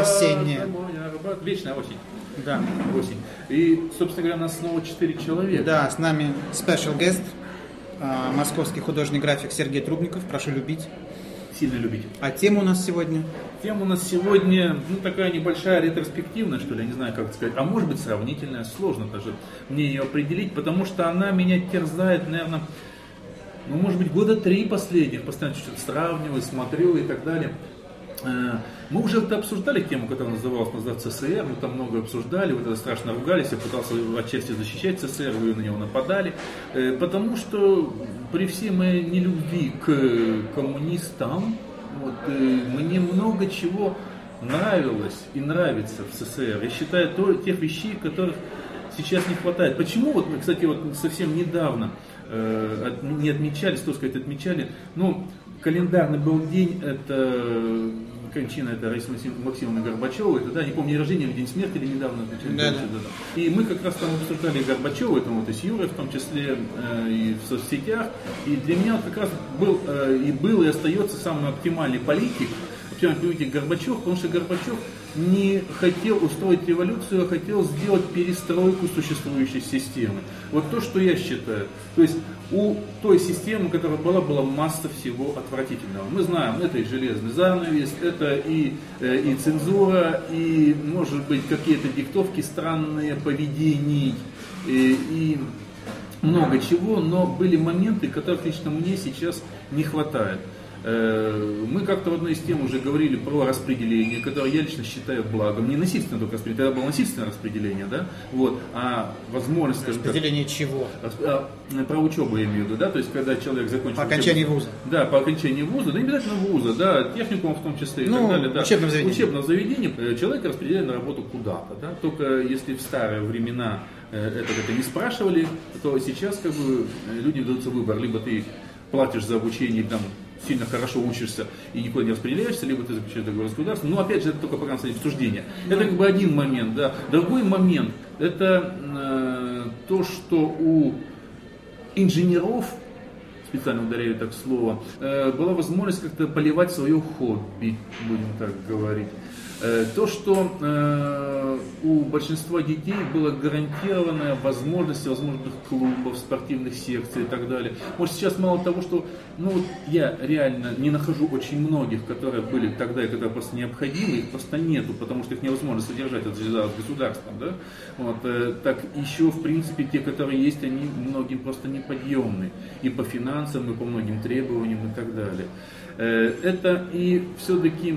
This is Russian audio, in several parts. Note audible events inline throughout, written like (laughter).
Осенняя. работа. Вечная осень. Да. Осень. И, собственно говоря, нас снова четыре человека. Да, с нами special guest, а, московский художник-график Сергей Трубников. Прошу любить. Сильно любить. А тема у нас сегодня? Тема у нас сегодня, ну, такая небольшая ретроспективная, что ли, я не знаю, как сказать, а может быть сравнительная, сложно даже мне ее определить, потому что она меня терзает, наверное, ну, может быть, года три последних, постоянно что-то сравниваю, смотрю и так далее. Э, Мы уже это обсуждали тему, которая называлась назад ЦССР, мы там много обсуждали, вот это страшно ругались, я пытался отчасти защищать ЦССР, вы на него нападали, Э, потому что при всей моей нелюбви к коммунистам, вот, э, мне много чего нравилось и нравится в СССР. Я считаю, то, тех вещей, которых сейчас не хватает. Почему, вот, кстати, вот совсем недавно не отмечали, что сказать, отмечали, ну, календарный был день, это кончина это Раисы Максим- Максимовны Горбачевой, это, да, не помню, день рождения или день смерти, или недавно. Да, да. да. И мы как раз там обсуждали Горбачева, это вот и с Юрой, в том числе э, и в соцсетях. И для меня как раз был э, и был и остается самый оптимальный политик, оптимальный политик Горбачев, потому что Горбачев не хотел устроить революцию, а хотел сделать перестройку существующей системы. Вот то, что я считаю. То есть у той системы, которая была, была масса всего отвратительного. Мы знаем, это и железный занавес, это и, э, и цензура, и, может быть, какие-то диктовки странные поведений, и, и много чего, но были моменты, которых лично мне сейчас не хватает. Э, Мы как-то в одной из тем уже говорили про распределение, которое я лично считаю благом. Не насильственное только распределение, тогда было насильственное распределение, да? Вот. А возможность, скажем так, чего? а, Про учебу я имею в виду, да, то есть когда человек закончил... По окончании учебу- вуза. Да, по окончании вуза, да не обязательно вуза, да, техникум в том числе и Ну, так далее, да. учебном заведении. Учебном заведении э, человек распределяет на работу куда-то, да, только если в старые времена э, это, это не спрашивали, то сейчас как бы людям дается выбор, либо ты платишь за обучение, там, сильно хорошо учишься и никуда не распределяешься, либо ты заключаешь договор с государством. Но опять же, это только пока стадии обсуждения. Это как бы один момент, да. Другой момент, это э, то, что у инженеров, специально ударяю так слово, э, была возможность как-то поливать свое хобби, будем так говорить. Э, То, что э, у большинства детей была гарантированная возможность всевозможных клубов, спортивных секций и так далее. Может, сейчас мало того, что ну, я реально не нахожу очень многих, которые были тогда и которые просто необходимы, их просто нету, потому что их невозможно содержать от с государством. Да? Вот, э, так еще, в принципе, те, которые есть, они многим просто неподъемны. И по финансам, и по многим требованиям и так далее. Это и все-таки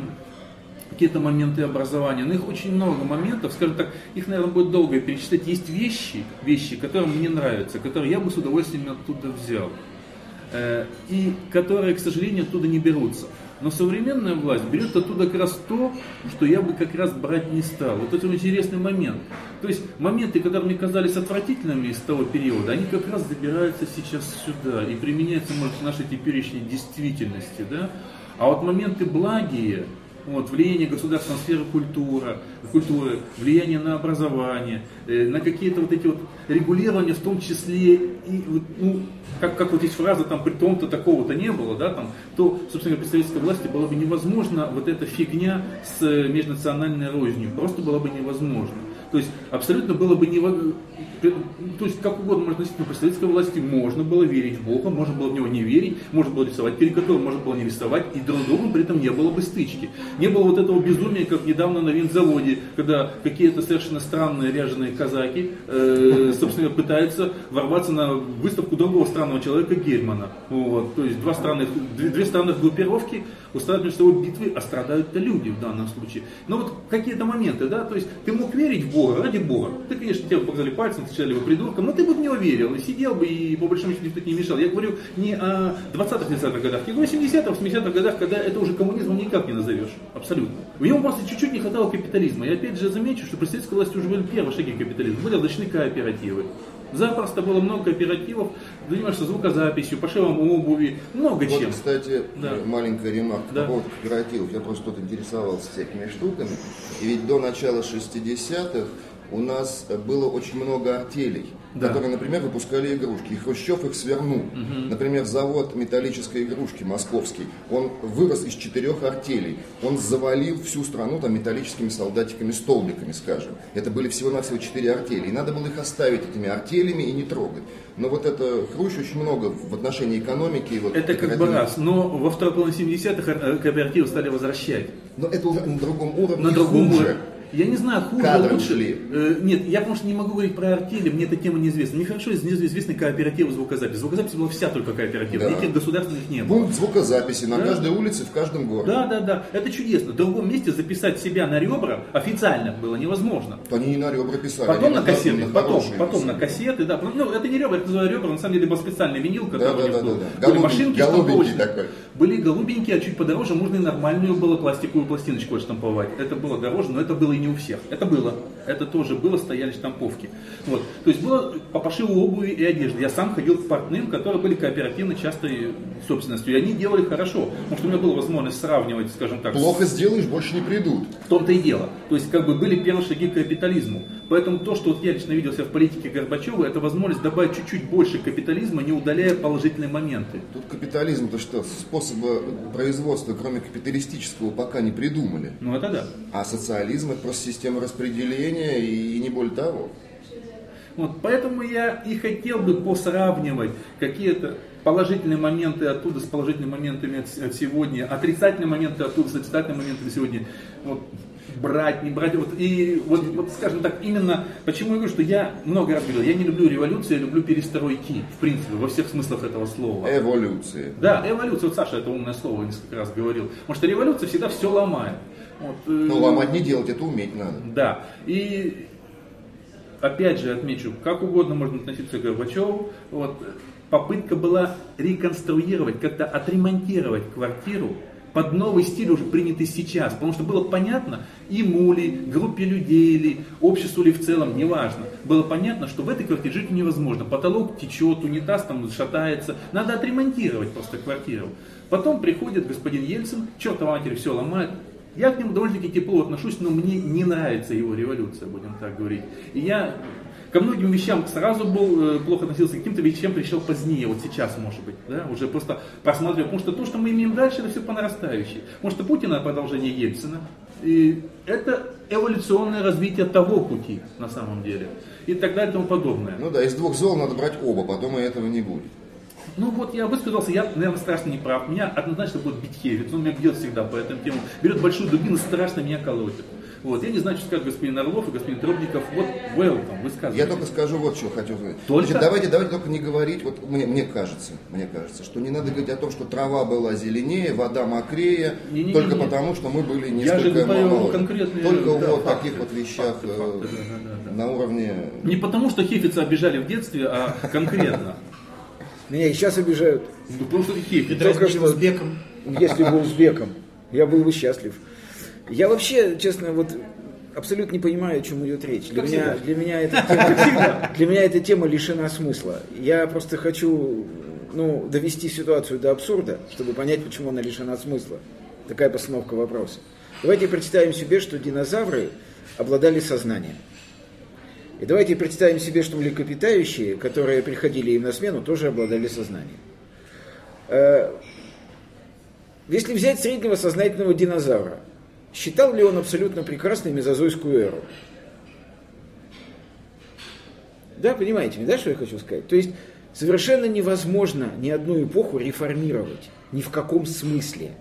какие-то моменты образования. Но их очень много моментов, скажем так, их, наверное, будет долго перечислять. Есть вещи, вещи, которые мне нравятся, которые я бы с удовольствием оттуда взял. Э, И которые, к сожалению, оттуда не берутся. Но современная власть берет оттуда как раз то, что я бы как раз брать не стал. Вот это интересный момент. То есть моменты, которые мне казались отвратительными из того периода, они как раз забираются сейчас сюда и применяются, может, в нашей теперешней действительности. Да? А вот моменты благие, вот, влияние государства на сферу культура, культуры, влияние на образование, э, на какие-то вот эти вот регулирования, в том числе, и, ну, как, как вот есть фраза, там, при том-то такого-то не было, да, там, то, собственно говоря, при советской власти было бы невозможно вот эта фигня с э, межнациональной рознью, просто было бы невозможно. То есть абсолютно было бы невозможно, то есть как угодно можно относиться, но при советской власти можно было верить в Бога, можно было в него не верить, можно было рисовать карикатуру, можно было не рисовать, и друг с другом при этом не было бы стычки. Не было вот этого безумия, как недавно на винзаводе, когда какие-то совершенно странные ряженые казаки, э, собственно, пытаются ворваться на выставку другого странного человека Гельмана. Вот. То есть два странных, две, две странных группировки устраивают между собой битвы, а страдают-то люди в данном случае. Но вот какие-то моменты, да, то есть ты мог верить в Бога ради Бога. Ты, конечно, тебе показали пальцем, кричали бы придурком, но ты бы в него верил и сидел бы, и по большому счету никто не мешал. Я говорю не о 20-30-х годах, я говорю о 70-х, 80-х годах, когда это уже коммунизмом никак не назовешь. Абсолютно. В нем просто чуть-чуть не хватало капитализма. И опять же замечу, что при советской власти уже были первые шаги капитализма. Были различные кооперативы. Запросто было много кооперативов, занимаешься звукозаписью, пошивом обуви, много Вот, чем. кстати, Да. маленькая ремарка Да. по поводу кооперативов. Я просто тут интересовался всякими штуками. И ведь до начала 60-х у нас было очень много артелей, Да. которые, например, выпускали игрушки. И Хрущев их свернул. Например, завод металлической игрушки московский, он вырос из четырех артелей. Он завалил всю страну там металлическими солдатиками, столбиками, скажем. Это были всего-навсего четыре артели. И надо было их оставить этими артелями и не трогать. Но вот это Хрущ очень много в отношении экономики. и Вот Это как бы раз. Но во второй половине 70-х э, кооперативы стали возвращать. Но это уже на другом уровне. На другом уровне. Я не знаю, хуже, Кадры лучше. ушли. Э, нет, я потому что не могу говорить про артели, мне эта тема неизвестна. Мне хорошо из- известны кооперативы звукозаписи. Звукозапись была вся только кооператива, Да. никаких государственных не было. Пункт звукозаписи на Да. каждой улице в каждом городе. Да, да, да. Это чудесно. В другом месте записать себя на ребра официально было невозможно. Они не на ребра писали. Потом на кассеты, на потом, потом писали. на кассеты, да. Ну, это не ребра, это называю ребра, на самом деле был специальный винил, который Да, да, да, да, да. Были Голубенький, машинки голубенький такой. Были голубенькие, а чуть подороже можно и нормальную было пластиковую пластиночку штамповать. Это было дороже, но это было не у всех. Это было. Это тоже было, стояли штамповки. Вот. То есть было по пошиву обуви и одежды. Я сам ходил к портным, которые были кооперативно частой собственностью. И они делали хорошо. Потому что у меня была возможность сравнивать, скажем так, с- Плохо сделаешь, больше не придут. в том-то и дело. То есть, как бы были первые шаги к капитализму. Поэтому то, что вот я лично видел себя в политике Горбачева, это возможность добавить чуть-чуть больше капитализма, не удаляя положительные моменты. Тут капитализм, то что, способа производства, кроме капиталистического, пока не придумали. Ну, это да. А социализм это просто система распределения и, и не более того. Вот, поэтому я и хотел бы посравнивать какие-то положительные моменты оттуда с положительными моментами от, сегодня, отрицательные моменты оттуда с отрицательными моментами сегодня. Вот, брать, не брать. Вот, и вот, вот, скажем так, именно, почему я говорю, что я много раз говорил, я не люблю революции, я люблю перестройки, в принципе, во всех смыслах этого слова. Эволюция. Да, эволюция, вот Саша это умное слово несколько раз говорил. Потому что революция всегда все ломает. Вот, э, Ну, ломать не делать, это уметь надо. Да. И опять же отмечу, как угодно можно относиться к Горбачеву. Вот, попытка была реконструировать, как-то отремонтировать квартиру под новый стиль, уже принятый сейчас. Потому что было понятно, ему ли, группе людей ли, обществу ли в целом, неважно. Было понятно, что в этой квартире жить невозможно. Потолок течет, унитаз там шатается. Надо отремонтировать просто квартиру. Потом приходит господин Ельцин, чертова матери, все ломает. Я к нему довольно-таки тепло отношусь, но мне не нравится его революция, будем так говорить. И я ко многим вещам сразу был э, плохо относился, к каким-то вещам пришел позднее, вот сейчас, может быть, да, уже просто просматриваю, потому что то, что мы имеем дальше, это все по нарастающей. Потому что Путин это продолжение Ельцина, и это эволюционное развитие того пути, на самом деле, и так далее и тому подобное. Ну да, из двух зол надо брать оба, потом и этого не будет. Ну вот я высказался, я, наверное, страшно не прав. Меня однозначно будет бить Хевиц, он меня бьет всегда по этому тему. Берет большую дубину, страшно меня колотит. Вот, я не знаю, что скажет господин Орлов и господин Трубников. Вот, welcome, высказывайтесь. Я только скажу вот что хочу сказать. Только? Значит, давайте, давайте только не говорить, вот мне, мне кажется, мне кажется, что не надо говорить о том, что трава была зеленее, вода мокрее, Не-не-не-не. только потому, что мы были Я же несколько говорю конкретные, Только да, вот факты, таких вот вещах факты, э, факты, да, да, да, на уровне... Не потому, что Хефица обижали в детстве, а конкретно. Меня и сейчас обижают. Ну, Потому что ты. Только что- узбеком. Если бы узбеком, я был бы счастлив. Я вообще, честно, вот абсолютно не понимаю, о чем идет речь. Для Как меня, для, меня эта тема, для меня эта тема лишена смысла. Я просто хочу ну, довести ситуацию до абсурда, чтобы понять, почему она лишена смысла. Такая постановка вопроса. Давайте представим себе, что динозавры обладали сознанием. И давайте представим себе, что млекопитающие, которые приходили им на смену, тоже обладали сознанием. Э, Если взять среднего сознательного динозавра, считал ли он абсолютно прекрасной мезозойскую эру? Да, понимаете, да, что я хочу сказать? То есть совершенно невозможно ни одну эпоху реформировать, ни в каком смысле.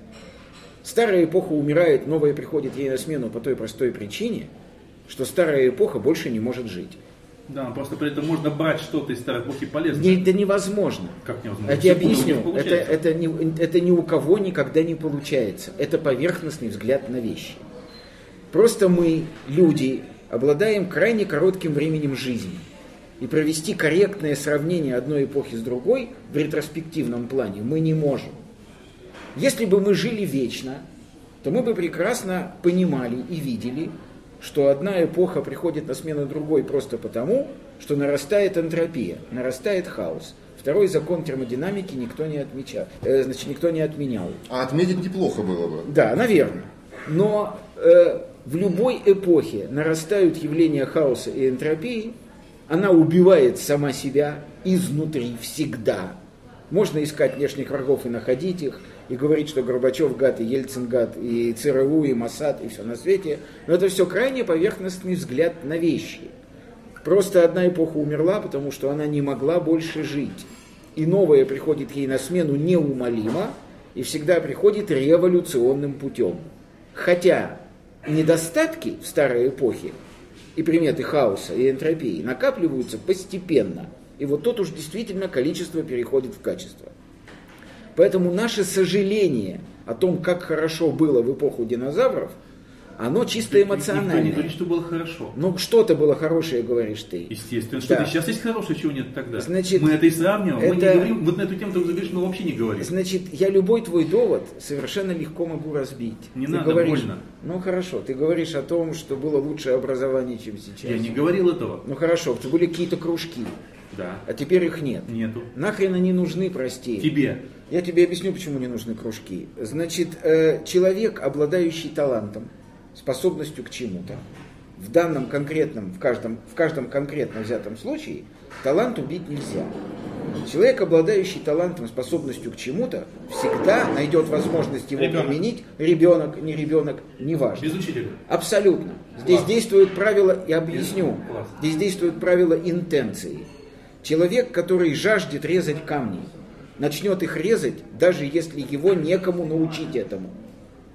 Старая эпоха умирает, новая приходит ей на смену по той простой причине, что старая эпоха больше не может жить. Да, просто при этом можно брать что-то из старой эпохи полезно. Не- Это невозможно. Как невозможно? Я тебе объясню. не Это, это, ни, это ни у кого никогда не получается. Это поверхностный взгляд на вещи. Просто мы, люди, обладаем крайне коротким временем жизни. И провести корректное сравнение одной эпохи с другой в ретроспективном плане мы не можем. Если бы мы жили вечно, то мы бы прекрасно понимали и видели, что одна эпоха приходит на смену другой просто потому, что нарастает энтропия, нарастает хаос. Второй закон термодинамики никто не отмечал, э, значит, никто не отменял. А отметить неплохо было бы. Да, наверное. Но э, в любой эпохе нарастают явления хаоса и энтропии, она убивает сама себя изнутри всегда. Можно искать внешних врагов и находить их, и говорить, что Горбачев гад, и Ельцин гад, и ЦРУ, и Масад, и все на свете. Но это все крайне поверхностный взгляд на вещи. Просто одна эпоха умерла, потому что она не могла больше жить. И новая приходит ей на смену неумолимо, и всегда приходит революционным путем. Хотя недостатки в старой эпохе и приметы хаоса и энтропии накапливаются постепенно. И вот тут уж действительно количество переходит в качество. Поэтому наше сожаление о том, как хорошо было в эпоху динозавров, оно чисто эмоциональное. Никто не говорит, что было хорошо. Ну, что-то было хорошее, говоришь ты. Естественно. Что да. сейчас есть хорошее, чего нет тогда. Значит, мы это и сравниваем. Это... Мы не говорим, вот на эту тему ты говоришь, мы вообще не говорим. Значит, я любой твой довод совершенно легко могу разбить. Не ты надо, говоришь, больно. Ну, хорошо. Ты говоришь о том, что было лучшее образование, чем сейчас. Я не говорил этого. Ну, хорошо. Были какие-то кружки. Да. А теперь их нет. Нету. Нахрен они нужны, прости. Тебе. Я тебе объясню, почему не нужны кружки. Значит, э, человек, обладающий талантом, способностью к чему-то, в данном конкретном, в каждом, в каждом конкретно взятом случае, талант убить нельзя. Человек, обладающий талантом, способностью к чему-то, всегда найдет возможность его ребенок. применить. Ребенок, не ребенок, неважно. Без учителя. Абсолютно. Здесь Класс. действует правило, я объясню, Класс. здесь действует правило интенции. Человек, который жаждет резать камни, начнет их резать, даже если его некому научить этому.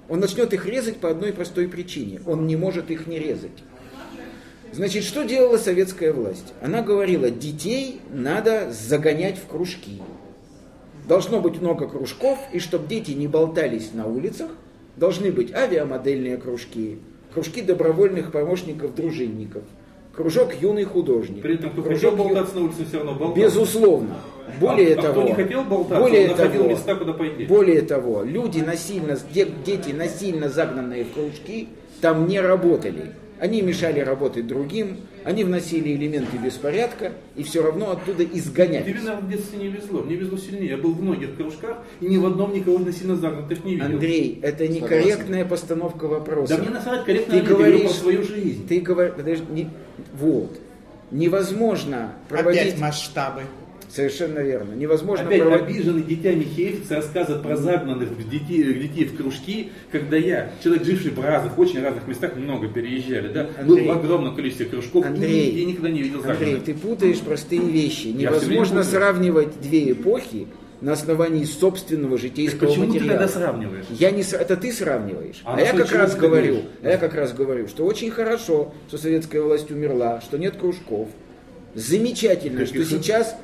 Он начнет их резать по одной простой причине. Он не может их не резать. Значит, что делала советская власть? Она говорила, детей надо загонять в кружки. Должно быть много кружков, и чтобы дети не болтались на улицах, должны быть авиамодельные кружки, кружки добровольных помощников-дружинников – кружок юный художник. При этом кто кружок болтаться ю... на улице, все равно болтался. Безусловно. Более а, того, а кто не хотел болтаться, более он того, места, куда пойти. Более того, люди насильно, дети насильно загнанные в кружки, там не работали. Они мешали работать другим, они вносили элементы беспорядка, и все равно оттуда изгоняли. Тебе, наверное, в детстве не везло. Мне везло сильнее. Я был в многих кружках, и ни в одном никого насильно загнутых не видел. Андрей, это некорректная постановка вопроса. Да мне насрать, корректно ты говоришь, свою жизнь. Ты говоришь, подожди, не, вот. Невозможно проводить... Опять масштабы. Совершенно верно. Невозможно Опять проводить... обиженный дитя Михеевец рассказывает про загнанных детей, детей в кружки, когда я, человек, живший в разных, очень разных местах, много переезжали, да, Андрей, был в огромном количестве кружков, Андрей, и я никогда не видел загнанных. Андрей, ты путаешь простые вещи. Невозможно сравнивать две эпохи, на основании собственного житейского Почему материала. ты тогда сравниваешь? Я не, это ты сравниваешь. А, а я как раз говорю, а я как раз говорю, что очень хорошо, что советская власть умерла, что нет кружков. Замечательно, как что сейчас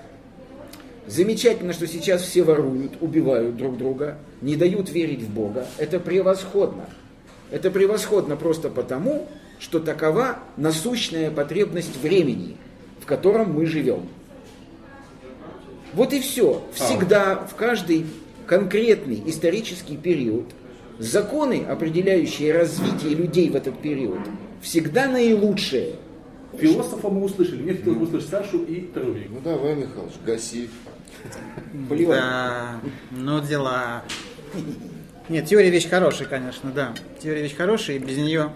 Замечательно, что сейчас все воруют, убивают друг друга, не дают верить в Бога. Это превосходно. Это превосходно просто потому, что такова насущная потребность времени, в котором мы живем. Вот и все. Всегда, в каждый конкретный исторический период, законы, определяющие развитие людей в этот период, всегда наилучшие. Философа мы услышали. Мне хотелось бы услышать Сашу и Тарубик. Ну давай, Михалыч, гаси. Да, ну дела. Нет, теория вещь хорошая, конечно, да. Теория вещь хорошая, и без нее,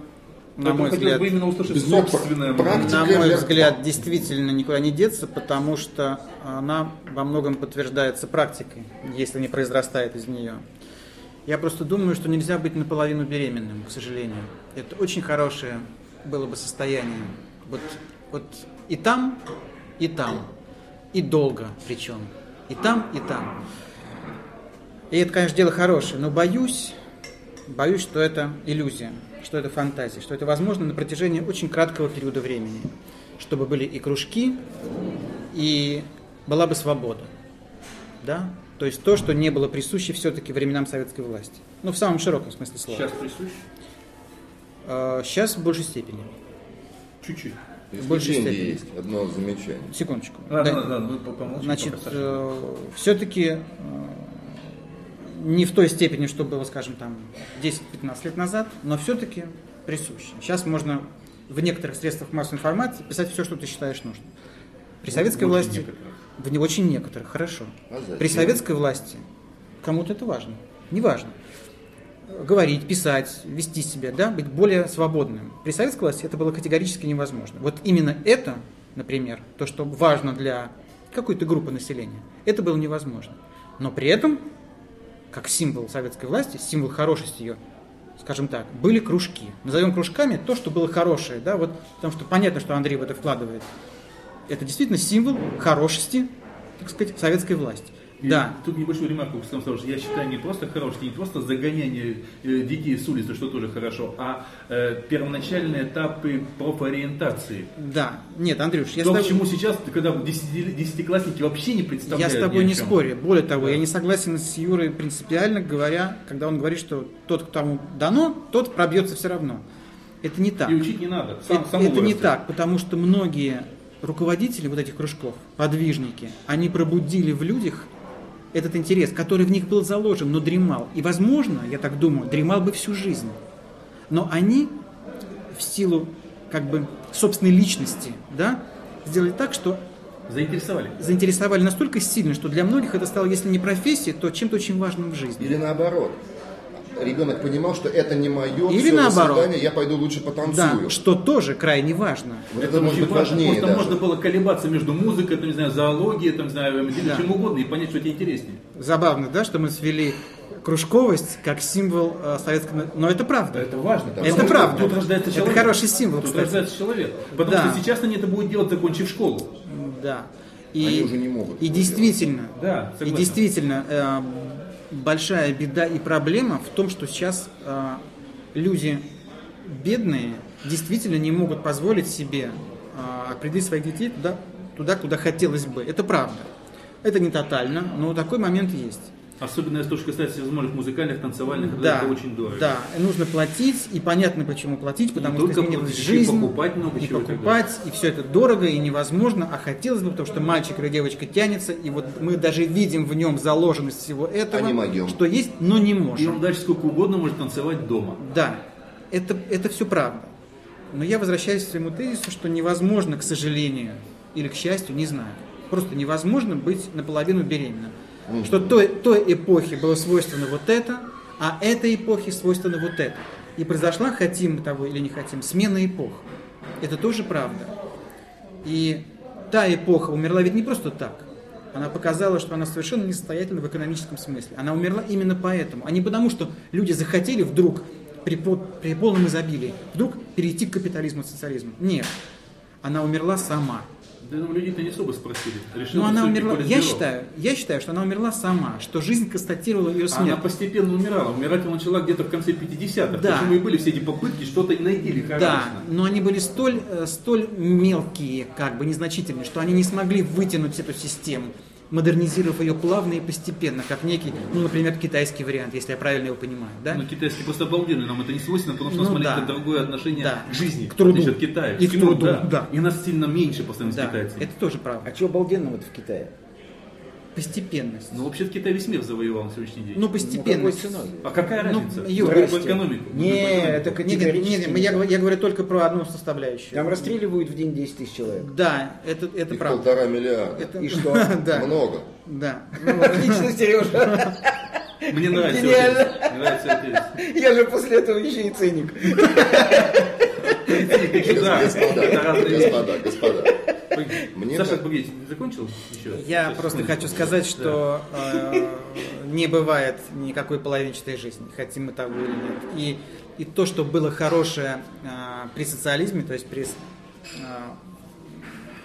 на мой взгляд, бы именно услышать собственное на мой взгляд, действительно никуда не деться, потому что она во многом подтверждается практикой, если не произрастает из нее. Я просто думаю, что нельзя быть наполовину беременным, к сожалению. Это очень хорошее было бы состояние. Вот, вот и там, и там, и долго причем. И там, и там. И это, конечно, дело хорошее, но боюсь, боюсь, что это иллюзия, что это фантазия, что это возможно на протяжении очень краткого периода времени, чтобы были и кружки, и была бы свобода. Да? То есть то, что не было присуще все-таки временам советской власти. Ну, в самом широком смысле слова. Сейчас присуще? Сейчас в большей степени. Чуть-чуть. В большей степени. есть одно замечание. Секундочку. Ладно, да. ладно, ладно, помолчим, Значит, э, все-таки э, не в той степени, что было, скажем, там 10-15 лет назад, но все-таки присуще. Сейчас можно в некоторых средствах массовой информации писать все, что ты считаешь нужным. При ну, советской власти... Некоторых. В не очень некоторых, хорошо. А При советской власти кому-то это важно. Не важно. Говорить, писать, вести себя, да, быть более свободным. При советской власти это было категорически невозможно. Вот именно это, например, то, что важно для какой-то группы населения, это было невозможно. Но при этом, как символ советской власти, символ хорошести ее, скажем так, были кружки. Назовем кружками то, что было хорошее, да, вот, потому что понятно, что Андрей в это вкладывает. Это действительно символ хорошести, так сказать, советской власти. И Да, Тут небольшую ремарку к тому, что я считаю не просто хорошее, не просто загоняние э, детей с улицы, что тоже хорошо, а э, первоначальные этапы профориентации. да. Нет, Андрюш, я с То, тобой- к чему сейчас, когда десяти- десятиклассники вообще не Я представляют с ни тобой не спорю. Более того, Да. я не согласен с Юрой принципиально говоря, когда он говорит, что тот, кому дано, тот пробьется все равно. Это не так. И учить не надо. Сам, это это не так, потому что многие руководители вот этих кружков, подвижники, они пробудили в людях этот интерес, который в них был заложен, но дремал. И, возможно, я так думаю, дремал бы всю жизнь. Но они в силу как бы собственной личности, да, сделали так, что Заинтересовали. заинтересовали настолько сильно, что для многих это стало, если не профессией, то чем-то очень важным в жизни. Или наоборот. Ребенок понимал, что это не мое, Или до наоборот. свидания, я пойду лучше потанцую. Да, что тоже крайне важно. Вот это, может очень быть важно, важнее что даже. можно было колебаться между музыкой, там, не знаю, зоологией, там, не знаю, Да. чем угодно, и понять, что тебе интереснее. Забавно, да, что мы свели кружковость как символ э, советского... Но это правда. Это важно. Это потому что правда. Тут рождается Это человек. хороший символ, Тут кстати. рождается человек. Потому Да. что сейчас они это будут делать, закончив школу. Да. И, Они уже не могут И действительно, Да, и действительно э, большая беда и проблема в том, что сейчас э, люди бедные действительно не могут позволить себе э, определить своих детей туда, туда, куда хотелось бы. Это правда. Это не тотально, но такой момент есть. Особенно если то, что касается возможных музыкальных, танцевальных, Да, это очень дорого. да, нужно платить, и понятно, почему платить, потому только что изменилась платить, и жизнь, покупать много и чего и покупать, и все это дорого и невозможно, а хотелось бы, потому что мальчик или девочка тянется, и вот мы даже видим в нем заложенность всего этого, А не что есть, но не И можем. он дальше сколько угодно может танцевать дома. Да, это, это все правда. Но я возвращаюсь к своему тезису, что невозможно, к сожалению, или к счастью, не знаю, просто невозможно быть наполовину беременным. Что той, той эпохе было свойственно вот это, а этой эпохе свойственно вот это. И произошла, хотим мы того или не хотим, смена эпох. Это тоже правда. И та эпоха умерла ведь не просто так. Она показала, что она совершенно несостоятельна в экономическом смысле. Она умерла именно поэтому, а не потому, что люди захотели вдруг при, при полном изобилии вдруг перейти к капитализму социализму. Нет. Она умерла сама. Да ну, людей-то не особо спросили. Решили Но она умерла. Я считаю, я считаю, что она умерла сама, что жизнь констатировала ее Она смерть. постепенно умирала. Умирать она начала где-то в конце 50-х. Да. Почему и были все эти попытки что-то найти Да, лихорадочно. но они были столь, э, столь мелкие, как бы незначительные, что они не смогли вытянуть эту систему, модернизировав ее плавно и постепенно, как некий, ну, например, китайский вариант, если я правильно его понимаю, да? Ну, китайский просто обалденный, нам это не свойственно, потому что у нас Ну, маленько да. другое отношение Да. к жизни, К труду. от Китая. И к всему, труду, да. да. И нас сильно меньше по сравнению Да, с китайцами. это тоже правда. А что обалденного-то в Китае? Постепенность. Ну, вообще Китай весь мир завоевал на сегодняшний день. Ну, Ну, какой постепенность. ценой? а какая ну, разница? Здрасте. про экономику. Не, это Нет, нет, категорически нет, не я, я говорю только про одну составляющую. Там расстреливают в день 10 тысяч человек. Да, это, это Их правда. полтора миллиарда. Это- И что? (laughs) Да, Много. да. Ну, отлично, Сережа. Мне нравится. Гениально. нравится. Я же после этого еще и циник. Да, Господа, господа, господа. Мне Саша, так- погодите, ты закончил еще? Я Сейчас, просто секундочку. хочу сказать, что э, не бывает никакой половинчатой жизни, хотим мы того или нет. И, и то, что было хорошее э, при социализме, то есть при, э,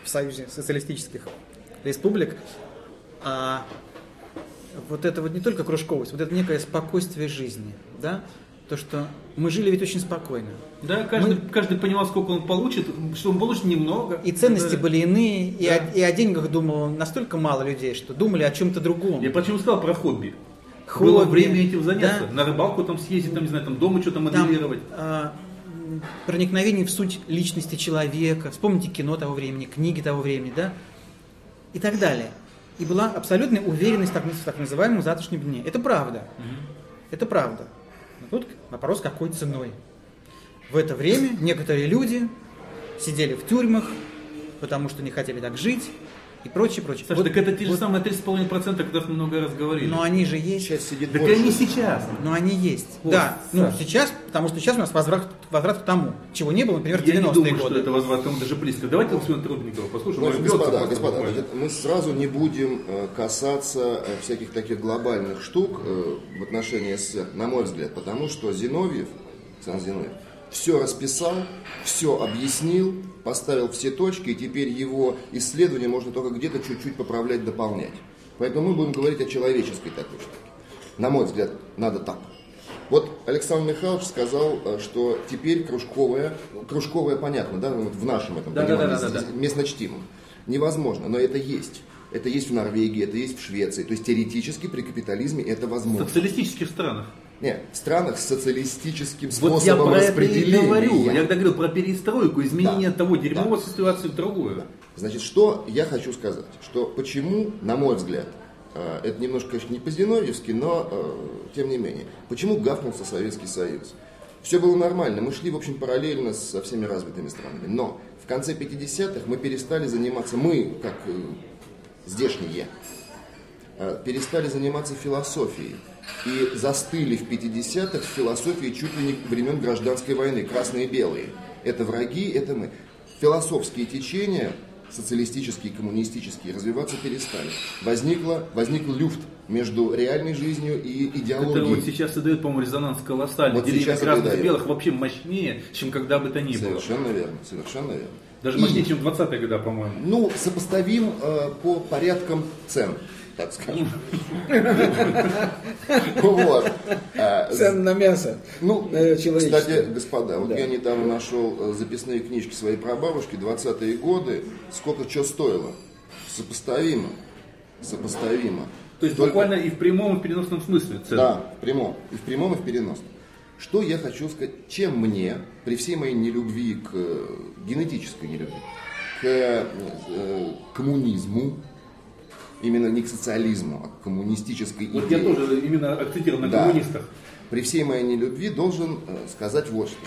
в Союзе социалистических республик, а вот это вот не только кружковость, вот это некое спокойствие жизни, да, то, что мы жили ведь очень спокойно. Да, каждый, каждый понимал, сколько он получит, что он получит немного. И ценности Да. были иные, и, Да. о, и о деньгах думало настолько мало людей, что думали о чем-то другом. Я почему сказал про хобби? Хобби, Было время этим заняться. да. На рыбалку там съездить, там, не знаю, там дома что-то Там, моделировать. а, м, проникновение в суть личности человека. Вспомните кино того времени, книги того времени, да? И так далее. И была абсолютная уверенность так, в так называемом завтрашнем дне. Это правда. Это правда. Но тут вопрос, какой ценой. В это время некоторые люди сидели в тюрьмах, потому что не хотели так жить, и прочее, прочее. Саша, Вот- так это те же вот- самые 3,5%, о которых мы много раз говорили. Но они же есть. Сейчас сидит Так больше. они сейчас. Но они есть. Вот, да, ну Саша. сейчас, потому что сейчас у нас возврат, возврат к тому, чего не было, например, в Я не 90-е думаю, годы. что это возврат к тому даже близко. Давайте Луксмена Трудникова послушаем. Может, господа, господа, значит, мы сразу не будем э, касаться э, всяких таких глобальных штук э, в отношении СССР, на мой взгляд, потому что Зиновьев, Александр Зиновьев, все расписал, все объяснил, поставил все точки, и теперь его исследование можно только где-то чуть-чуть поправлять, дополнять. Поэтому мы будем говорить о человеческой такой штуке. На мой взгляд, надо так. Вот Александр Михайлович сказал, э, что теперь кружковая, кружковая понятно, да, вот в нашем этом Да, да, понимании, да, да, да. местно чтимым. Невозможно, но это есть. Это есть в Норвегии, это есть в Швеции. То есть теоретически при капитализме это В возможно. социалистических странах. Нет, в странах с социалистическим Вот я способом про это и распределения. говорю. Я когда говорил про перестройку, изменение Да. того дерьмовой Да. ситуации в другую. Значит, что я хочу сказать? Что почему, на мой взгляд, э, это немножко, конечно, не по-зиновьевски, но э, тем не менее, почему гавкнулся Советский Союз? Все было нормально, мы шли, в общем, параллельно со всеми развитыми странами. Но в конце 50-х мы перестали заниматься, мы, как э, здешние, перестали заниматься философией. И застыли в 50-х в философии чуть ли не времен гражданской войны, красные и белые. Это враги, это мы. Философские течения, социалистические, коммунистические, развиваться перестали. Возникла, возник люфт между реальной жизнью и Это идеологией. вот сейчас и дает, по-моему, резонанс колоссальный. Вот это красных и белых вообще мощнее, чем когда бы то ни было. Совершенно верно, совершенно верно. Даже И- мощнее, чем в 20-е годы, по-моему. Ну, сопоставим э, по порядкам цен, так скажем. Вот. А, Цены на мясо. Ну, э, кстати, господа, вот я недавно нашел э, записные книжки своей прабабушки, 20-е годы, сколько что стоило. Сопоставимо. Сопоставимо. То есть Только- буквально и в прямом, и в переносном смысле цены. Да, в прямом. И в прямом, и в переносном. Что я хочу сказать, чем мне, при всей моей нелюбви к э, генетической нелюбви, к э, коммунизму, именно не к социализму, а к коммунистической Вот идее. я тоже именно акцентировал на Да. коммунистах. При всей моей нелюбви должен э, сказать вот что.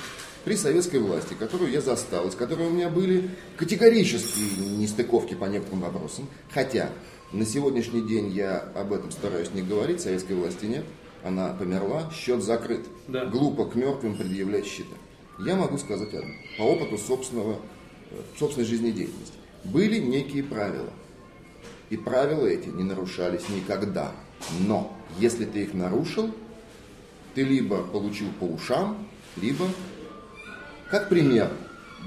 При советской власти, которую я застал, и с которой у меня были категорические нестыковки по некоторым вопросам, хотя на сегодняшний день я об этом стараюсь не говорить, советской власти нет, она померла, счет закрыт. Да. Глупо к мертвым предъявлять счета. Я могу сказать одно, по опыту собственного, э, собственной жизнедеятельности. Были некие правила, и правила эти не нарушались никогда. Но если ты их нарушил, ты либо получил по ушам, либо, как пример,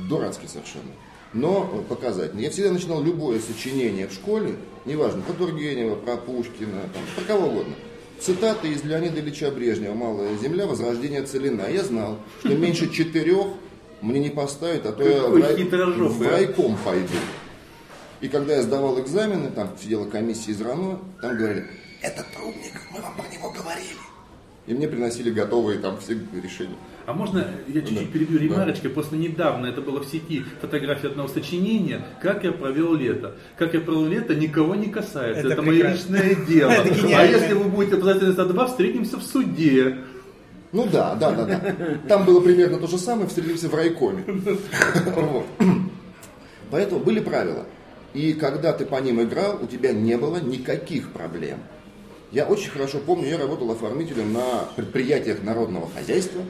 дурацкий совершенно, но э, показательный. Я всегда начинал любое сочинение в школе, неважно, про Тургенева, про Пушкина, там, про кого угодно. Цитаты из Леонида Ильича Брежнева «Малая земля. Возрождение целина». Я знал, что меньше четырех мне не поставят, а то я в, рай- в райком пойду. И когда я сдавал экзамены, там сидела комиссия из РАНО, там говорили, это трудник, мы вам про него говорили. И мне приносили готовые там все решения. А можно я чуть-чуть перебью ремарочкой? Просто недавно это было в сети фотография одного сочинения «Как я провел лето». «Как я провел лето» никого не касается. Это Это, мое личное (laughs) дело. А если вы будете обязательно два, встретимся в суде. Ну да, да, да, да. Там было примерно то же самое, встретились в райкоме. (laughs) Поэтому были правила. И когда ты по ним играл, у тебя не было никаких проблем. Я очень хорошо помню, я работал оформителем на предприятиях народного хозяйства,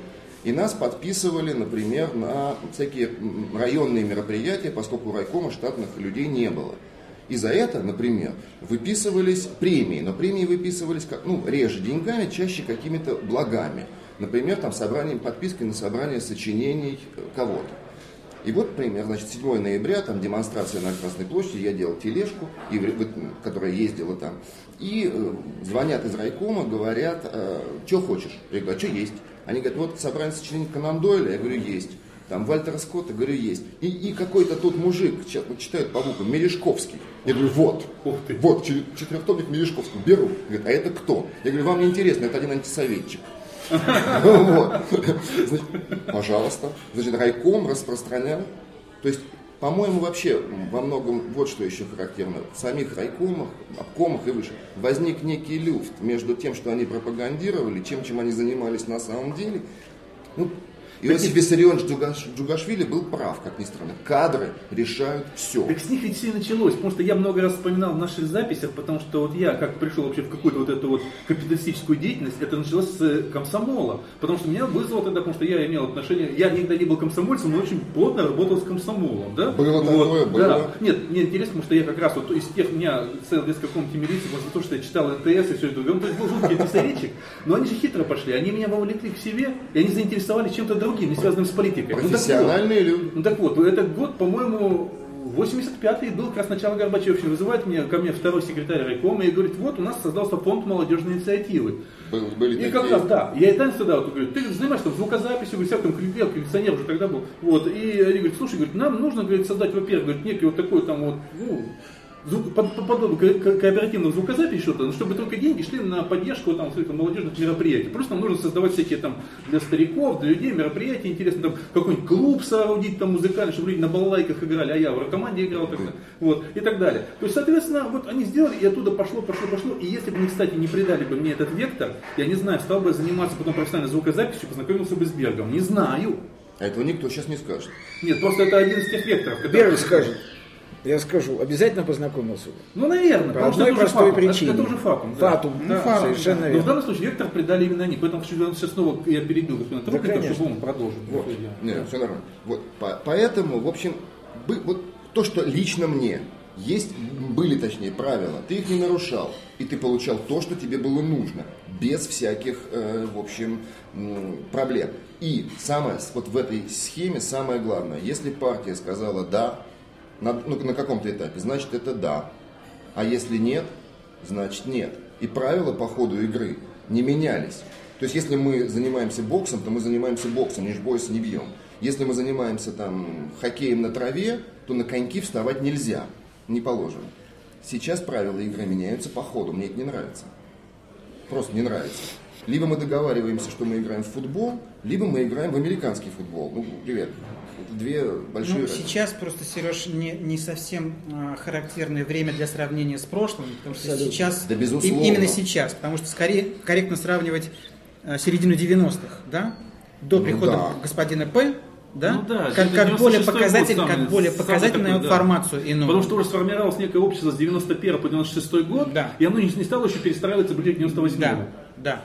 и нас подписывали, например, на всякие районные мероприятия, поскольку у райкома штатных людей не было. И за это, например, выписывались премии, но премии выписывались как, ну, реже деньгами, чаще какими-то благами. Например, там собранием, подпиской на собрание сочинений кого-то. И вот пример, значит, 7 ноября, там демонстрация на Красной площади, я делал тележку, и, которая ездила там, и э, звонят из райкома, говорят, что хочешь? Я говорю, а что есть? Они говорят, вот собрание сочинений Конан Дойля, я говорю, есть. Там Вальтера Скотта, говорю, есть. И, и какой-то тут мужик, читает по буквам, Мережковский. Я говорю, вот, Ух ты. вот, чет- четырехтомник Мережковского, беру. Говорит, а это кто? Я говорю, вам не интересно, это один антисоветчик. Пожалуйста. Значит, райком распространял. То есть, по-моему, вообще во многом вот что еще характерно. В самих райкомах, обкомах и выше возник некий люфт между тем, что они пропагандировали, чем, чем они занимались на самом деле. Ну, Иосиф Виссарионович Джугаш, Джугашвили был прав, как ни странно. Кадры решают все. Так с них ведь все и началось, потому что я много раз вспоминал в наших записях, потому что вот я, как пришел вообще в какую-то вот эту вот капиталистическую деятельность, это началось с э, комсомола, потому что меня вызвало тогда, потому что я имел отношение, я никогда не был комсомольцем, но очень плотно работал с комсомолом, да? Было вот, такое, было. Да. Нет, мне интересно, потому что я как раз вот из тех, у меня целый детской комнате милиции, после того, что я читал НТС и все это, он то есть был жуткий (laughs) писаречек, но они же хитро пошли, они меня вовлекли к себе, и они заинтересовали чем-то другим, не связанным с политикой. Ну, так вот. Профессиональные люди. Ну так вот, этот год, по-моему, 85-й был как раз начало Горбачевщины. Вызывает меня, ко мне второй секретарь райкома и говорит, вот у нас создался фонд молодежной инициативы. Был- были И такие. как раз, да, я и там тогда вот, говорю, ты занимаешься там звукозаписью, говорит, всяком крипел, кондиционер уже тогда был. Вот, и они говорят, слушай, говорит, нам нужно, говорит, создать, во-первых, говорит, некий вот такой там вот, ну, звук, под, под- подобие ко- ко- кооперативного звукозаписи что-то, ну, чтобы только деньги шли на поддержку там, всяких молодежных мероприятий. Просто нам нужно создавать всякие там для стариков, для людей мероприятия интересно, там какой-нибудь клуб соорудить там музыкальный, чтобы люди на балалайках играли, а я в команде играл тогда, вот, и так далее. То есть, соответственно, вот они сделали, и оттуда пошло, пошло, пошло, и если бы они, кстати, не придали бы мне этот вектор, я не знаю, стал бы заниматься потом профессиональной звукозаписью, познакомился бы с Бергом, не знаю. А этого никто сейчас не скажет. Нет, просто это один из тех векторов. который- Берг скажет, я скажу, обязательно познакомился. бы. Ну, наверное, По одной это уже простой факум. Это- причине. Это, уже факум. да. Фатум, Да. факум, совершенно Но в верно. данном случае вектор придали именно они, поэтому сейчас снова я перебил господина Трухина, конечно. чтобы он продолжил. Вот. Нет, все нормально. Вот. По- поэтому, в общем, бы- вот то, что лично мне есть, были точнее правила, ты их не нарушал, и ты получал то, что тебе было нужно, без всяких, э, в общем, проблем. И самое, вот в этой схеме самое главное, если партия сказала да, на, ну, на каком-то этапе, значит это да. А если нет, значит нет. И правила по ходу игры не менялись. То есть, если мы занимаемся боксом, то мы занимаемся боксом, лишь бойся не бьем. Если мы занимаемся там хоккеем на траве, то на коньки вставать нельзя, не положено. Сейчас правила игры меняются по ходу, мне это не нравится. Просто не нравится. Либо мы договариваемся, что мы играем в футбол, либо мы играем в американский футбол. Ну, привет. Это две большие Ну, разницы. сейчас просто, Сереж, не, не совсем а, характерное время для сравнения с прошлым, потому что Абсолютно. сейчас, Да, безусловно. и- именно сейчас, потому что скорее корректно сравнивать а, середину 90-х, да, до Ну прихода да. господина П, да, Ну да, как, как более 96-й показатель, год самый- как более показательную такой, да. информацию иную. Потому что уже сформировалось некое общество с 91 по 96 год, Да. и оно не не стало еще перестраиваться ближе к 98 да, да,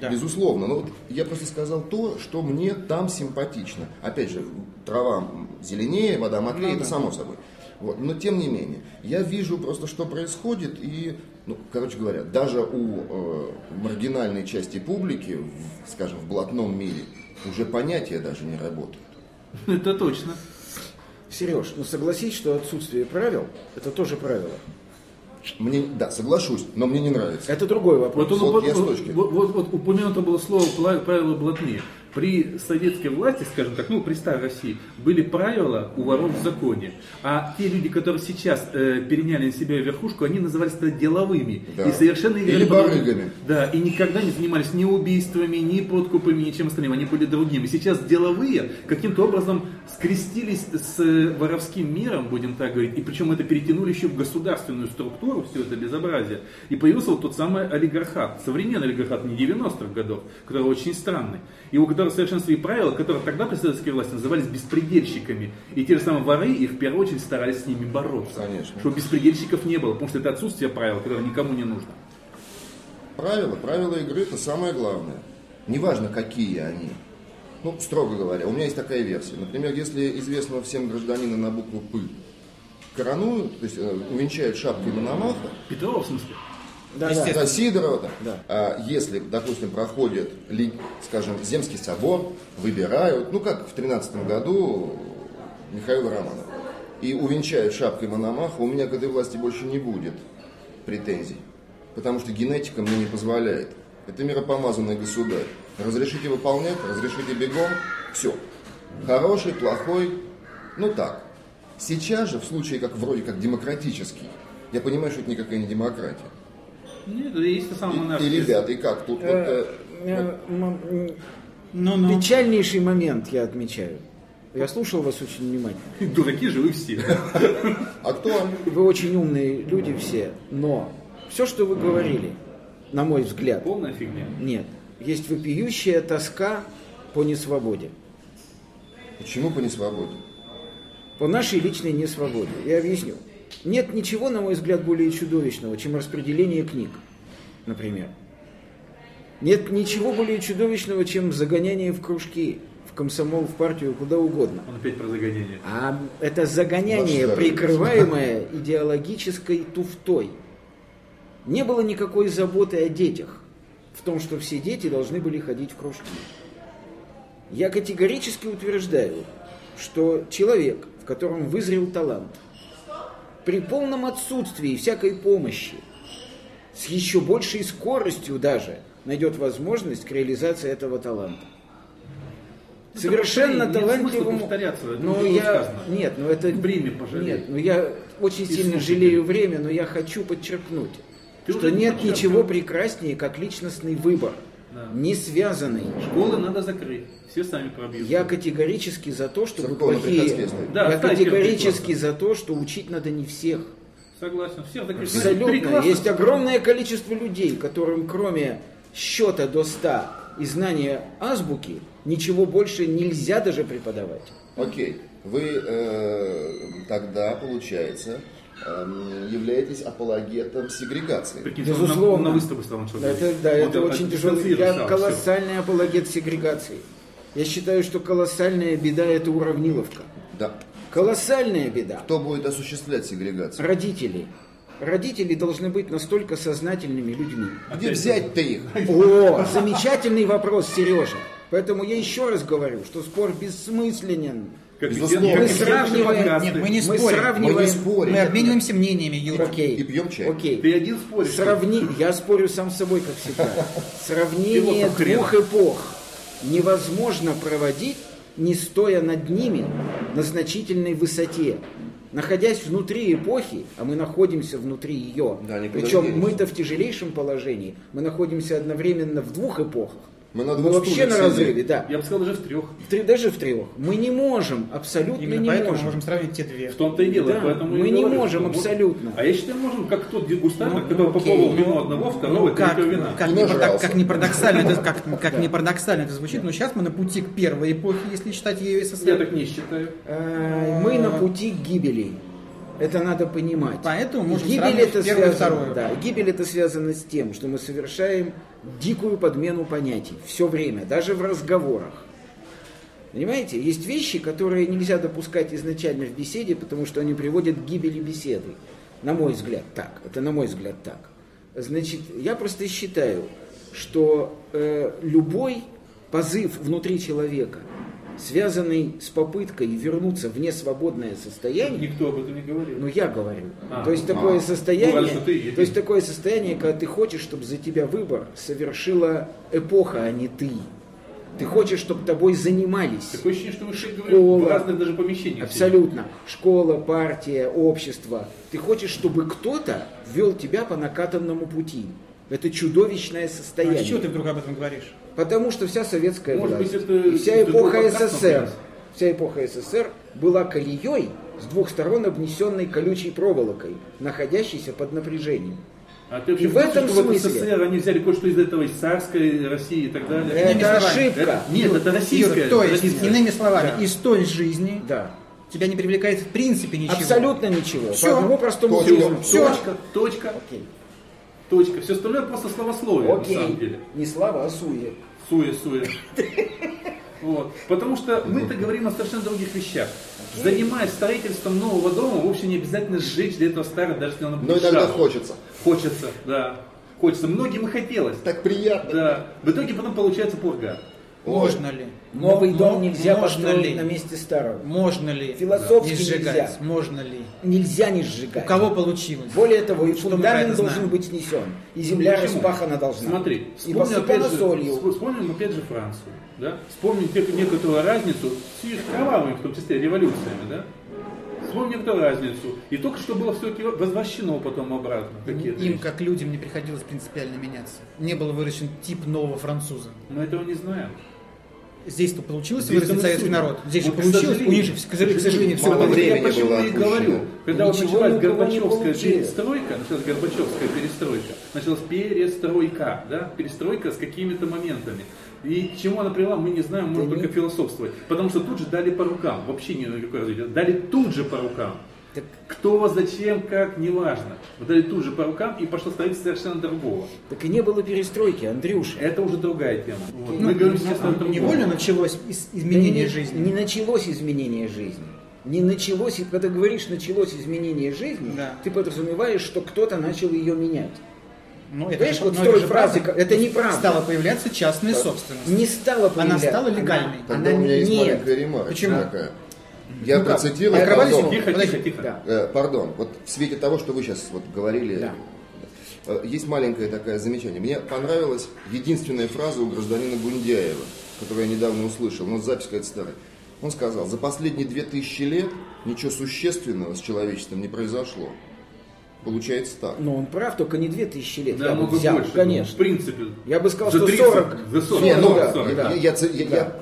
да. Безусловно. Но вот я просто сказал то, что мне там симпатично. Опять же, трава зеленее, вода мокрее, Ну это да. само собой. Вот. Но тем не менее, я вижу просто, что происходит, и, ну, короче говоря, даже у э, маргинальной части публики, в, скажем, в блатном мире, уже понятия даже не работают. Это точно. Сереж, ну согласись, что отсутствие правил – это тоже правило. Мне, да, соглашусь, но мне не нравится. Это другой вопрос. Вот, Вот с точки. вот, вот- вот упомянуто было слово правила блатные. При советской власти, скажем так, ну при старой России, были правила у воров в законе. А те люди, которые сейчас э, переняли на себя верхушку, они назывались тогда деловыми. Да. И совершенно играли Или барыгами. Да, и никогда не занимались ни убийствами, ни подкупами, ничем остальным. Они были другими. Сейчас деловые каким-то образом скрестились с э, воровским миром, будем так говорить. И причем это перетянули еще в государственную структуру, все это безобразие. И появился вот тот самый олигархат. Современный олигархат не 90-х годов, который очень странный. И у которого совершенно свои правила, которые тогда при советской власти назывались беспредельщиками. И те же самые воры, их в первую очередь старались с ними бороться. Конечно. Чтобы беспредельщиков не было, потому что это отсутствие правил, которое никому не нужно. Правила, правила игры это самое главное. Неважно, какие они. Ну, строго говоря, у меня есть такая версия. Например, если известного всем гражданина на букву «П» коронуют, то есть э, увенчают шапкой Мономаха, Петрова, в смысле? Да, да. Естественно. да, Сидорова, Да. а если, допустим, проходит, скажем, Земский собор, выбирают, ну, как в 13 году Михаила Романова, и увенчают шапкой Мономаха, у меня к этой власти больше не будет претензий. Потому что генетика мне не позволяет. Это миропомазанный государь. Разрешите выполнять, разрешите бегом, все. Хороший, плохой, ну так. Сейчас же, в случае как вроде как демократический, я понимаю, что это никакая не демократия. Нет, есть та самая И, и, ребята, и как тут? вот, Э, э, э, м- Ну-ну. Печальнейший момент я отмечаю. Я слушал вас очень внимательно. (laughs) Дураки же вы все. актуально. Вы очень умные люди все, но все, что вы говорили, на мой взгляд, Полная фигня. нет. Есть вопиющая тоска по несвободе. Почему по несвободе? По нашей личной несвободе. Я объясню. Нет ничего, на мой взгляд, более чудовищного, чем распределение книг, например. Нет ничего более чудовищного, чем загоняние в кружки, в комсомол, в партию, куда угодно. Он опять про загонение. А это загоняние, прикрываемое идеологической туфтой. Не было никакой заботы о детях в том, что все дети должны были ходить в кружки. Я категорически утверждаю, что человек, в котором вызрел талант, при полном отсутствии всякой помощи, с еще большей скоростью даже, найдет возможность к реализации этого таланта. Это Совершенно талантливому... Но было я... сказано. Нет, ну это... Время пожалей. Нет, ну я очень И сильно жалею время, но я хочу подчеркнуть, Ты что нет ничего прекраснее, как личностный выбор, Да. не связанный. Школы надо закрыть. Все сами пробьют. Я категорически за то, чтобы Церковно-приходские плохие... Да, я категорически за то, что учить надо не всех. Согласен. Всех закрыть. Абсолютно. Есть огромное количество людей, которым кроме счета до 100 и знания азбуки ничего больше нельзя даже преподавать. Окей, вы э, тогда, получается, являетесь апологетом сегрегации. Прикиньте, он Безусловно. На, на выставку стал он Да, что-то. это, да, Он это так очень тяжело. дистанцировался, Я всё. колоссальный апологет сегрегации. Я считаю, что колоссальная беда – это уравниловка. Да. Колоссальная беда. Кто будет осуществлять сегрегацию? Родители. Родители должны быть настолько сознательными людьми. Где взять-то их? (laughs) О, замечательный вопрос, Сережа. Поэтому я еще раз говорю, что спор бессмысленен. Как Безусловно. Мы сравниваем-. Нет, мы не Мы спорим. сравниваем- Мы не спорим. Мы обмениваемся мнениями, Юра. Окей. И пьем чай. Окей. Ты один споришь. Сравни... Я спорю сам с собой, как всегда. Сравнение двух эпох невозможно проводить, не стоя над ними на значительной высоте. Находясь внутри эпохи, а мы находимся внутри ее, Да, причем мы-то в тяжелейшем положении, мы находимся одновременно в двух эпохах. Мы на Мы двух вообще на разрыве, да. Я бы сказал, даже в трех. В три- даже в трех. Мы не можем, абсолютно Именно не поэтому можем. можем сравнить те две. В том-то и дело. Да, поэтому мы не говорю, можем абсолютно. А я считаю, можем, как тот дегустатор, Ну, который окей, попробовал ну, вино одного, второго, Ну, как, вина. как, не, парадок- как не парадоксально, это, как, (laughs) как не парадоксально это звучит, но сейчас мы на пути к первой эпохе, если считать ее СССР. Я так не считаю. Э, Мы на пути к гибели. Это надо понимать. Поэтому можно гибель это связано, да, гибель это связано с тем, что мы совершаем дикую подмену понятий все время, даже в разговорах. Понимаете, есть вещи, которые нельзя допускать изначально в беседе, потому что они приводят к гибели беседы. На мой взгляд, так. Это на мой взгляд так. Значит, я просто считаю, что э, любой позыв внутри человека, связанный с попыткой вернуться в несвободное состояние, Никто об этом не говорил. ну я говорю. А, то есть такое а. состояние, Бывает, что ты, то есть такое состояние, когда ты хочешь, чтобы за тебя выбор совершила эпоха, а не ты. Ты хочешь, чтобы тобой занимались. Такое ощущение, что вы Школа. в разных даже помещениях. Абсолютно. Школа, партия, общество. Ты хочешь, чтобы кто-то ввел тебя по накатанному пути. Это чудовищное А состояние. с чего ты вдруг об этом говоришь? Потому что вся советская Может власть быть, это и вся эпоха СССР, вся эпоха СССР была колеей с двух сторон обнесенной колючей проволокой, находящейся под напряжением. А ты вообще И в в этом что в смысле- СССР они взяли кое-что из этого, из царской России и так далее? Это словами, ошибка. Это- нет, это российская. Юра, то есть, российская. иными словами, Да. из той жизни Да. тебя не привлекает в принципе ничего. Абсолютно ничего. Всё. По одному простому Точка. Точка, точка, Окей. Точка. Все остальное просто словословие, на самом Окей. деле. Не слава, а суе. Суе, суе. (laughs) Вот. Потому что мы-то говорим о совершенно других вещах. Занимаясь строительством нового дома, вовсе не обязательно сжечь для этого старое, даже если оно будет Но иногда ржавым. хочется. Хочется, да. Хочется. Многим и хотелось. Так приятно. Да. В итоге потом получается пурга. Можно ли? Новый Мо- дом нельзя можно построить ли? на месте старого. Можно ли Философски не сжигать? нельзя. Можно ли? Нельзя не У сжигать. кого получилось? Более того, и Что фундамент должен знаем? быть снесен. И земля Почему? распахана должна. Смотри, и вспомним опять, же, солью. вспо- вспомним опять же Францию. Да? Вспомним некоторую разницу с их кровавыми, в том числе, революциями. Да? Вспомним некоторую разницу. И только что было все-таки возвращено потом обратно. Какие-то Им, вещи. как людям, не приходилось принципиально меняться. Не был выращен тип нового француза. Мы этого не знаем. Здесь-то получилось Здесь вырастить мы советский народ. Здесь же Вот, к получилось, у них же, к сожалению, к сожалению, все было. Я почему было и говорю, когда вот Ничего началась Горбачевская перестройка, началась Горбачевская перестройка, началась перестройка, да, перестройка с какими-то моментами. И к чему она привела, мы не знаем, можем Да только не- философствовать. Потому что тут же дали по рукам, вообще ни на какое развитие. Дали тут же по рукам. Так- Кто, зачем, как, неважно. Вот дали тут же по рукам и пошло ставить совершенно другого. Так и не было перестройки, Андрюша. Это уже другая тема. Вот. Ну, Мы говорим сейчас о другом. Невольно началось из- Да изменение не, жизни. Не началось изменение жизни. Не началось, и когда говоришь началось изменение жизни, Да. ты подразумеваешь, что кто-то начал ее менять. Ну, это Понимаешь, же- вот с той же фразы, правда. это неправда. Стала появляться частная собственность. Не стала Она появляться. стала легальной. Тогда Она у меня есть нет. маленькая ремарка Почему? такая. Я Ну процитирую, Открывались пардон? Тихо, тихо, тихо. Да. Э, пардон, вот в свете того, что вы сейчас вот говорили, Да. э, есть маленькое такое замечание. Мне понравилась единственная фраза у гражданина Гундяева, которую я недавно услышал, но запись какая-то старая. Он сказал, за последние две тысячи лет ничего существенного с человечеством не произошло. Получается так. Но он прав, только не 2000 лет. Да, я бы много взял, больше. конечно. В принципе. Я бы сказал, за что 30, 40. За 40. Не, ну, да, 40. да. я, я ц- я-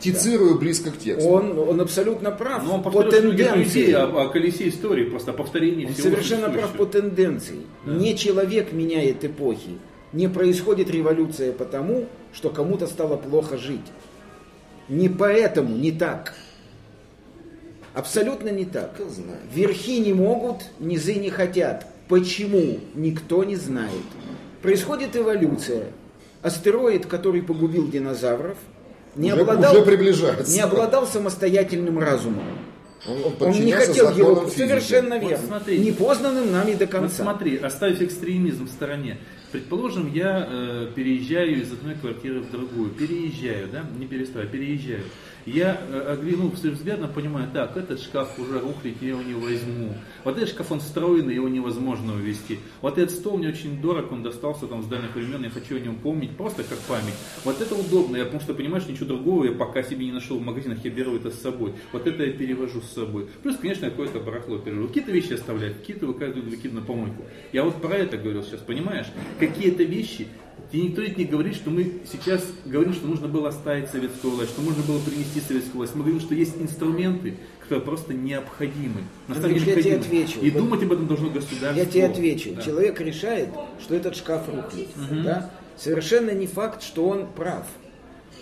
тицирую близко к тексту. Он, он абсолютно прав Но он по тенденции. о, о колесе истории, просто Он всего совершенно прав по тенденции. Не человек меняет эпохи. Не происходит революция потому, что кому-то стало плохо жить. Не поэтому, не так. Абсолютно не так. Верхи не могут, низы не хотят. Почему? Никто не знает. Происходит эволюция. Астероид, который погубил динозавров, не, Уже- обладал, уже приближается. не обладал самостоятельным разумом. Он, он Он не хотел его физики. совершенно Вот верно. смотрите. Непознанным нами до Вот конца. смотри, оставив экстремизм в стороне. Предположим, я э, переезжаю из одной квартиры в другую. Переезжаю, да? Не перестаю, переезжаю. Я, э, оглянув свой взглядом, понимаю, так, этот шкаф уже рухлит, я его не возьму. Вот этот шкаф, он встроенный, его невозможно увезти. Вот этот стол мне очень дорог, он достался там с дальних времен, я хочу о нем помнить, просто как память. Вот это удобно, я потому что понимаю, что ничего другого я пока себе не нашел в магазинах, я беру это с собой. Вот это я перевожу с собой. Плюс, конечно, какое-то барахло перевожу. Какие-то вещи оставляют, какие-то выкидываю, выкидываю на помойку. Я вот про это говорил сейчас, понимаешь? Какие-то вещи, и никто ведь не говорит, что мы сейчас говорим, что нужно было оставить советскую власть, что нужно было принести советскую власть. Мы говорим, что есть инструменты, которые просто необходимы. На самом Андрюш, деле я тебе отвечу. И Вот думать об этом должно государство. Я тебе отвечу. Да. Человек решает, что этот шкаф рухнет. Да? Совершенно не факт, что он прав.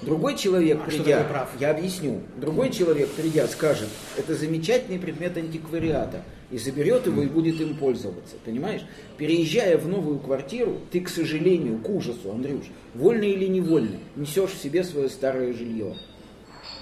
Другой человек, А придя, прав? я объясню, другой человек, придя, скажет, это замечательный предмет антиквариата, и заберет его и будет им пользоваться, понимаешь? Переезжая в новую квартиру, ты, к сожалению, к ужасу, Андрюш, вольно или невольно, несешь в себе свое старое жилье.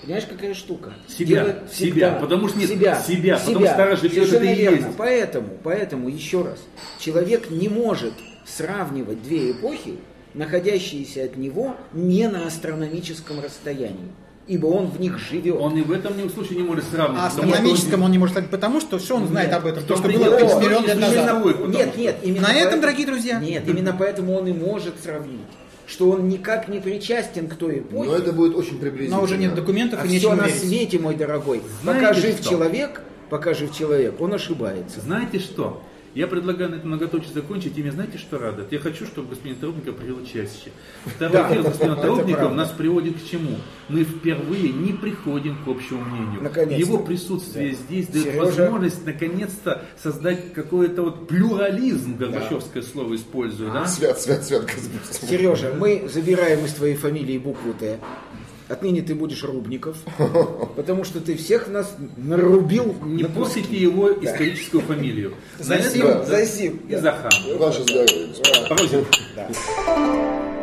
Понимаешь, какая штука? Себя, Дело себя, потому что нет, себя, потому что старое жилье это и есть. Поэтому, поэтому, еще раз, человек не может сравнивать две эпохи, находящиеся от него не на астрономическом расстоянии, ибо он в них живет. Он и в этом ни случае не может сравнивать. А что астрономическом он не может стать потому, что все он знает Нет. об этом. В То, что было дело. 30 миллионов лет назад. Нет, нет, именно На этом, поэтому- дорогие друзья. Нет, именно поэтому он и может сравнить, что он никак не причастен к той эпохе. Но это будет очень приблизительно. Но уже нет документов а и все на верить. свете, мой дорогой. Знаете пока жив что? человек, пока жив человек, он ошибается. Знаете что? Я предлагаю на этом многоточие закончить. И мне знаете, что радует? Я хочу, чтобы господин Трубников привел чаще. Второй эфир господина (laughs) Трубникова нас приводит к чему? Мы впервые не приходим к общему мнению. Его присутствие здесь дает возможность наконец-то создать какой-то вот плюрализм, Горбачевское слово использую, да? Свят, свят, свят. Сережа, мы забираем из твоей фамилии букву Т. Отныне ты будешь Рубников, (laughs) потому что ты всех нас нарубил. Не на портите его историческую фамилию. Засим, засим, И да. Захан. Ваше здоровье. Да.